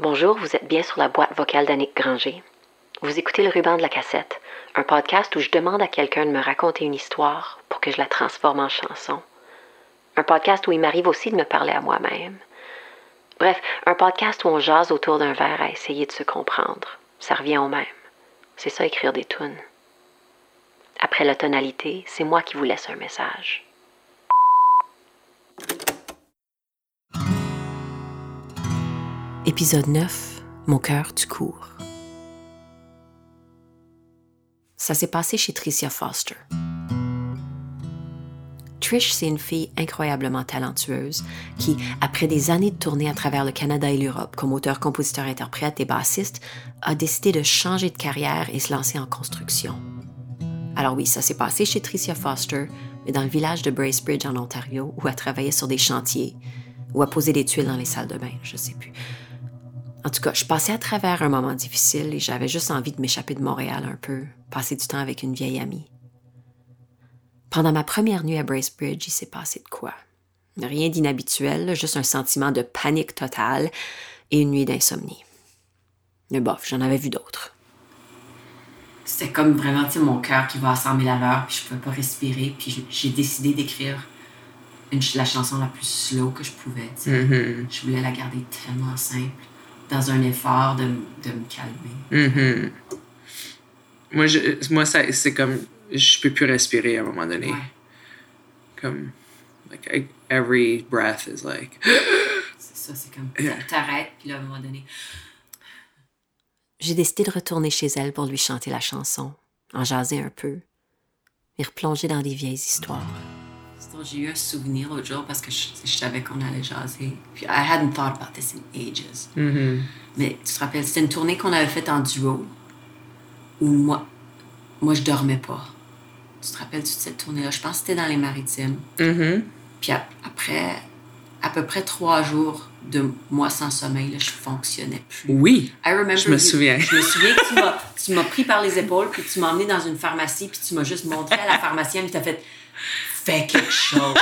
Bonjour, vous êtes bien sur la boîte vocale d'Annick Granger. Vous écoutez le ruban de la cassette, un podcast où je demande à quelqu'un de me raconter une histoire pour que je la transforme en chanson. Un podcast où il m'arrive aussi de me parler à moi-même. Bref, un podcast où on jase autour d'un verre à essayer de se comprendre. Ça revient au même. C'est ça écrire des tunes. Après la tonalité, c'est moi qui vous laisse un message. Épisode 9 Mon cœur du cours. Ça s'est passé chez Tricia Foster. Trish, c'est une fille incroyablement talentueuse qui, après des années de tournée à travers le Canada et l'Europe comme auteur, compositeur, interprète et bassiste, a décidé de changer de carrière et se lancer en construction. Alors oui, ça s'est passé chez Tricia Foster, mais dans le village de Bracebridge en Ontario, où elle travaillait sur des chantiers, ou à poser des tuiles dans les salles de bain, je sais plus. En tout cas, je passais à travers un moment difficile et j'avais juste envie de m'échapper de Montréal un peu, passer du temps avec une vieille amie. Pendant ma première nuit à Bracebridge, il s'est passé de quoi? Rien d'inhabituel, juste un sentiment de panique totale et une nuit d'insomnie. Mais bof, j'en avais vu d'autres. C'était comme vraiment, mon cœur qui va à 100 000 à l'heure, puis je pouvais pas respirer, puis j'ai décidé d'écrire la chanson la plus slow que je pouvais. Mm-hmm. Je voulais la garder tellement simple dans un effort de, de me calmer. Mhm. Moi, je, moi ça, c'est comme. Je peux plus respirer à un moment donné. Ouais. Comme. Like, I- every breath is like. C'est ça, c'est comme. t'a- T'arrêtes, puis là, à un moment donné. J'ai décidé de retourner chez elle pour lui chanter la chanson, en jaser un peu, et replonger dans des vieilles histoires. J'ai eu un souvenir l'autre jour parce que je, je savais qu'on allait jaser. Puis, I hadn't thought about this in ages. Mhm. Mais tu te rappelles, c'était une tournée qu'on avait faite en duo où moi, moi je dormais pas. Tu te rappelles de cette tournée-là? Je pense que c'était dans les maritimes. Mhm. Puis ap- après, à peu près trois jours de moi sans sommeil, là, je fonctionnais plus. Oui. I remember Je me you- souviens. Je me souviens que tu m'as- tu m'as pris par les épaules, puis tu m'as emmené dans une pharmacie, puis tu m'as juste montré à la pharmacienne, puis tu as fait Fais quelque chose. Moi,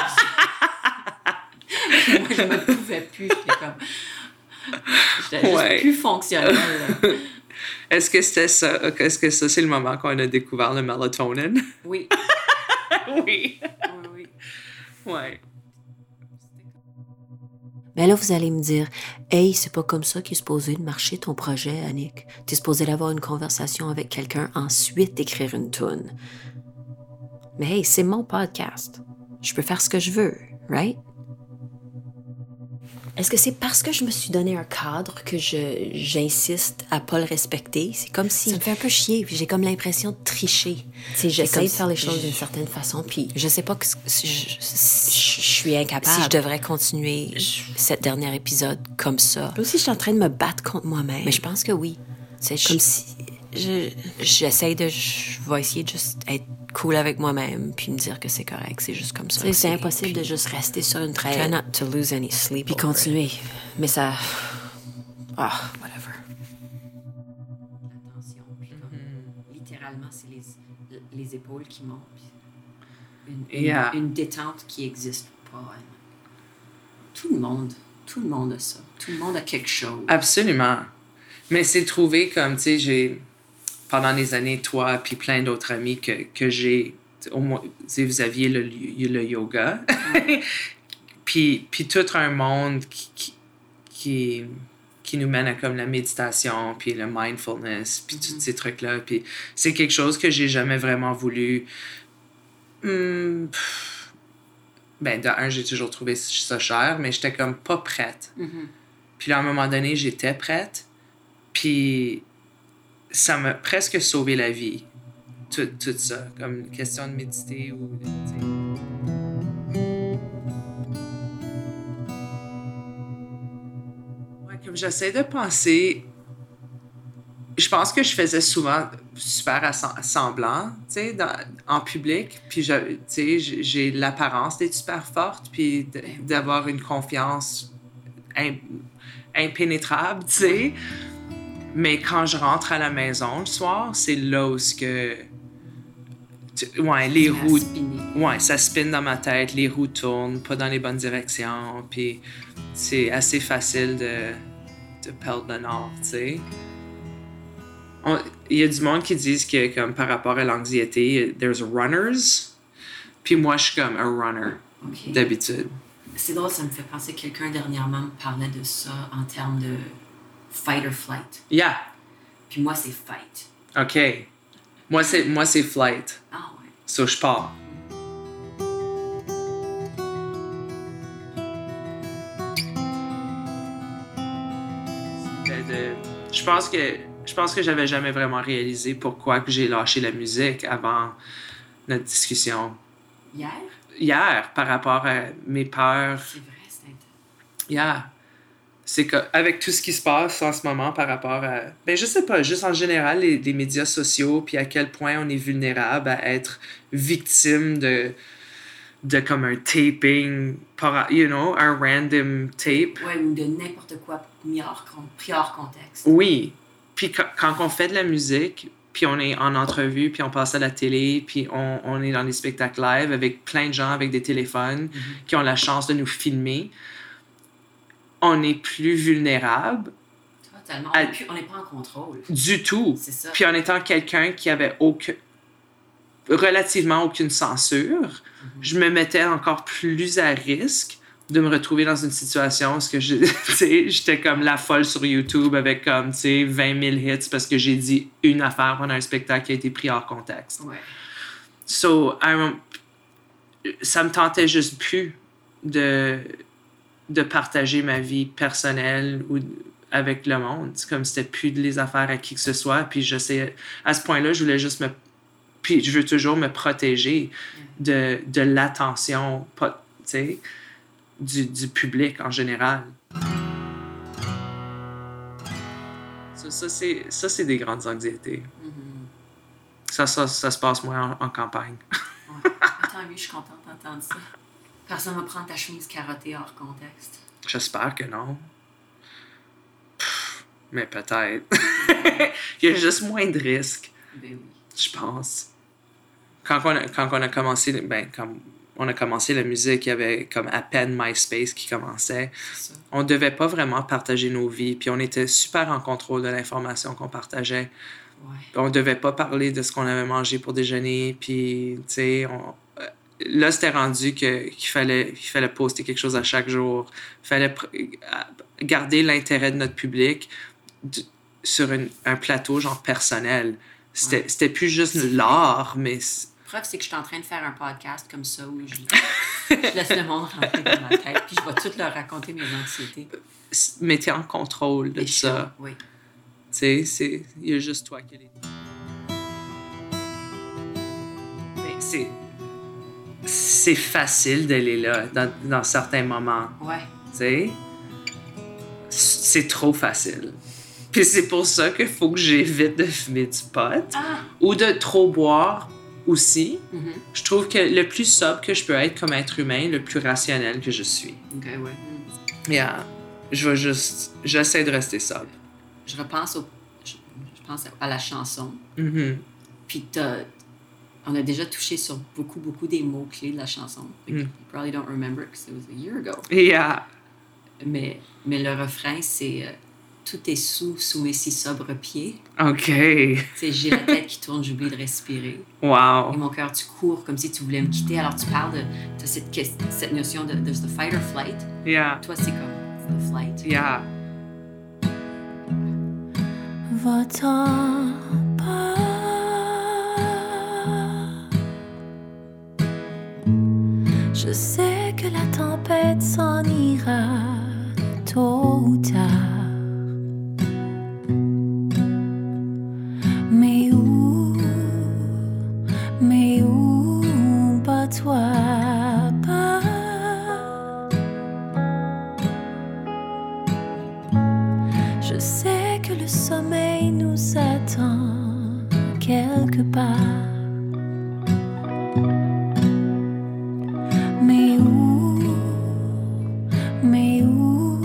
je me pouvais plus. J'étais comme. J'étais juste plus fonctionnelle. Est-ce que c'était ça? Est-ce que ça, c'est le moment qu'on a découvert le melatonin? Oui. oui. Oui, oui. Ouais. Mais là, vous allez me dire, Hey, c'est pas comme ça qu'il est supposé de marcher ton projet, Annick. T'es supposé d'avoir une conversation avec quelqu'un, ensuite d'écrire une tune. Mais hey, c'est mon podcast. Je peux faire ce que je veux, right? Est-ce que c'est parce que je me suis donné un cadre que je j'insiste à pas le respecter? C'est comme si... Ça me fait un peu chier, j'ai comme l'impression de tricher. Sais, j'essaie de faire les choses d'une certaine façon, puis je sais pas que je, je- je suis incapable. Si je devrais continuer cet dernier épisode comme ça. Là aussi, je suis en train de me battre contre moi-même. Mais je pense que oui. C'est comme si... Je, j'essaie de... Je vais essayer de juste être cool avec moi-même, puis me dire que c'est correct, c'est juste comme ça. C'est impossible de juste rester sur une traîne. Try not to lose any sleep. Puis continuer. Mais ça... Ah, whatever. Attention. Puis comme, littéralement, c'est les, les épaules qui montent. puis Une, une, Yeah. une détente qui n'existe pas. Tout le monde, tout le monde a ça. Tout le monde a quelque chose. Absolument. Mais c'est trouvé comme, tu sais, j'ai, pendant des années, toi, puis plein d'autres amis que, que j'ai, au moins, sais, vous aviez le, le yoga, puis, puis tout un monde qui, qui, qui, nous mène à comme la méditation, puis le mindfulness, puis tous ces trucs-là. Puis c'est quelque chose que j'ai jamais vraiment voulu. Hmm, ben, de un, j'ai toujours trouvé ça cher, mais j'étais comme pas prête. Mhm. Puis là, à un moment donné, j'étais prête. Puis ça m'a presque sauvé la vie. Tout, tout ça. Comme une question de méditer ou. comme j'essaie de penser. Je pense que je faisais souvent super semblant, tu sais, en public. Puis, j'ai l'apparence d'être super forte, puis d'avoir une confiance im- impénétrable, tu sais. Mais quand je rentre à la maison le soir, c'est là où ce que... tu- ouais, les roues... Ouais, ça spinne dans ma tête, les roues tournent, pas dans les bonnes directions, puis c'est assez facile de de perdre le nord, tu sais. Il y a du monde qui disent que, comme par rapport à l'anxiété, there's runners. Puis moi, je suis comme un runner, d'habitude. C'est drôle, ça me fait penser que quelqu'un dernièrement me parlait de ça en termes de fight or flight. Yeah, Puis moi, c'est fight. OK. Moi, c'est, moi, c'est flight. Ah ouais. So, je pars. De- Je pense que je pense que j'avais jamais vraiment réalisé pourquoi que j'ai lâché la musique avant notre discussion Hier, hier par rapport à mes peurs. c'est vrai, c'est intense. C'est que avec tout ce qui se passe en ce moment par rapport à ben je sais pas, juste en général les, les médias sociaux puis à quel point on est vulnérable à être victime de de comme un taping you know, un random tape. Ouais, ou de n'importe quoi mis hors, con- pris hors contexte. Oui. Puis quand, quand on fait de la musique, puis on est en entrevue, puis on passe à la télé, puis on, on est dans des spectacles live avec plein de gens avec des téléphones qui ont la chance de nous filmer, on est plus vulnérable Totalement. À- On n'est pas en contrôle. du tout. C'est ça. Puis en étant quelqu'un qui avait aucun, relativement aucune censure, je me mettais encore plus à risque de me retrouver dans une situation où ce que j'étais comme la folle sur YouTube avec comme tu sais, 20 000 hits parce que j'ai dit une affaire pendant un spectacle qui a été pris hors contexte. Ouais. So, I'm- ça me tentait juste plus de, de partager ma vie personnelle ou avec le monde. C'est comme c'était plus de les affaires à qui que ce soit. Puis je sais, à ce point-là, je voulais juste me. Puis je veux toujours me protéger de, de l'attention, pas- tu sais, du, du public en général. Ça, ça, c'est, des grandes anxiétés. Mhm. Ça, ça, ça se passe moins en, en campagne. Ouais. Attends, oui, je suis contente d'entendre ça. Personne va prendre ta chemise carottée hors contexte. J'espère que non. Pff, mais peut-être. Il y a juste moins de risques, Ben oui. je pense. Quand on a, quand on a commencé, ben, quand on a commencé la musique, il y avait comme à peine MySpace qui commençait. On devait pas vraiment partager nos vies, puis on était super en contrôle de l'information qu'on partageait. Ouais. on devait pas parler de ce qu'on avait mangé pour déjeuner puis tu sais on- là c'était rendu que qu'il fallait qu'il fallait poster quelque chose à chaque jour il fallait pr- euh, garder l'intérêt de notre public d- sur une- un plateau genre personnel c'était Ouais. c'était plus juste l'art mais Preuve, c'est que je suis en train de faire un podcast comme ça où je, je laisse le monde rentrer dans ma tête, puis je vais tout leur raconter mes anxiétés. t'es en contrôle de Et ça Oui. tu sais c'est il y a juste toi qui les mais c'est c'est facile d'aller là dans, dans certains moments Ouais. Tu sais, c'est trop facile. Puis c'est pour ça qu'il faut que j'évite de fumer du pot Ah! ou de trop boire aussi. Mhm. Je trouve que le plus sobre que je peux être comme être humain, le plus rationnel que je suis. Ok, ouais. Mm. Yeah. Je vais juste. J'essaie de rester sobre. Je repense au. Je, pense à la chanson. Mhm. Puis t'as- on a déjà touché sur beaucoup, beaucoup des mots-clés de la chanson. Mm. You probably don't remember because it was a year ago. Yeah. Mais, mais le refrain, c'est euh, Tout est sous, sous mes si sobres pieds. OK. Sais, j'ai la tête qui tourne, j'oublie de respirer. Et Wow. mon cœur, tu cours comme si tu voulais me quitter. Alors tu parles de cette, cette notion de, de the fight or flight. Yeah. Toi, c'est comme the flight. Yeah. Va-t'en sais que le sommeil nous attend quelque part. Mais où, mais où,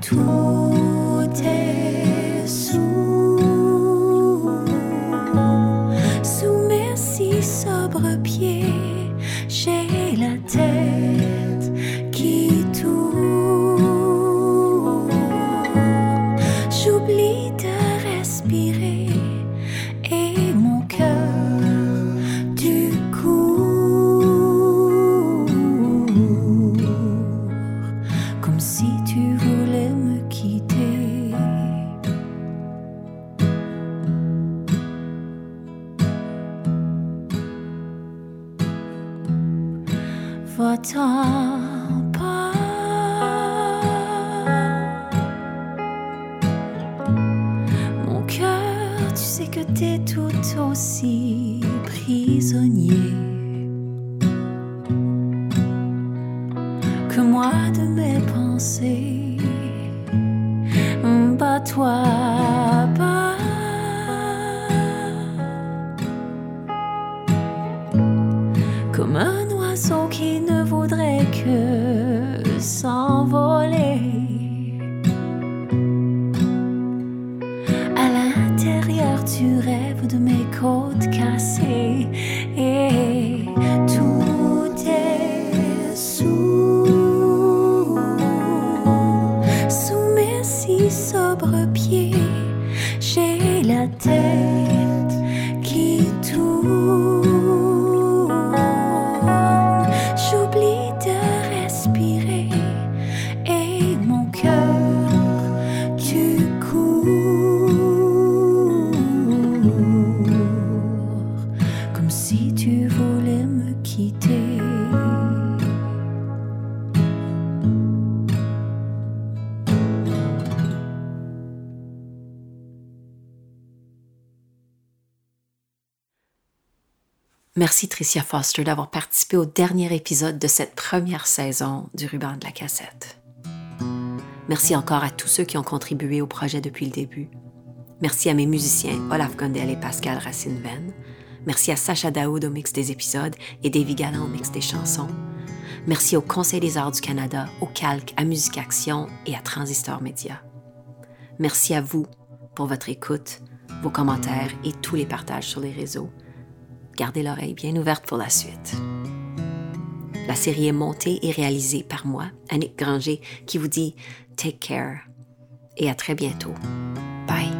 tout est sous, sous mes si sobres pieds. Mon cœur, tu sais que t'es tout aussi prisonnier que moi de mes pensées. Merci Tricia Foster d'avoir participé au dernier épisode de cette première saison du ruban de la cassette. Merci encore à tous ceux qui ont contribué au projet depuis le début. Merci à mes musiciens Olaf Gondel et Pascal Racine-Venn. Merci à Sacha Daoud au mix des épisodes et Davy Galland au mix des chansons. Merci au Conseil des arts du Canada, au Calque, à Musique Action et à Transistor Média. Merci à vous pour votre écoute, vos commentaires et tous les partages sur les réseaux. Gardez l'oreille bien ouverte pour la suite. La série est montée et réalisée par moi, Annick Granger, qui vous dit Take care et à très bientôt. Bye.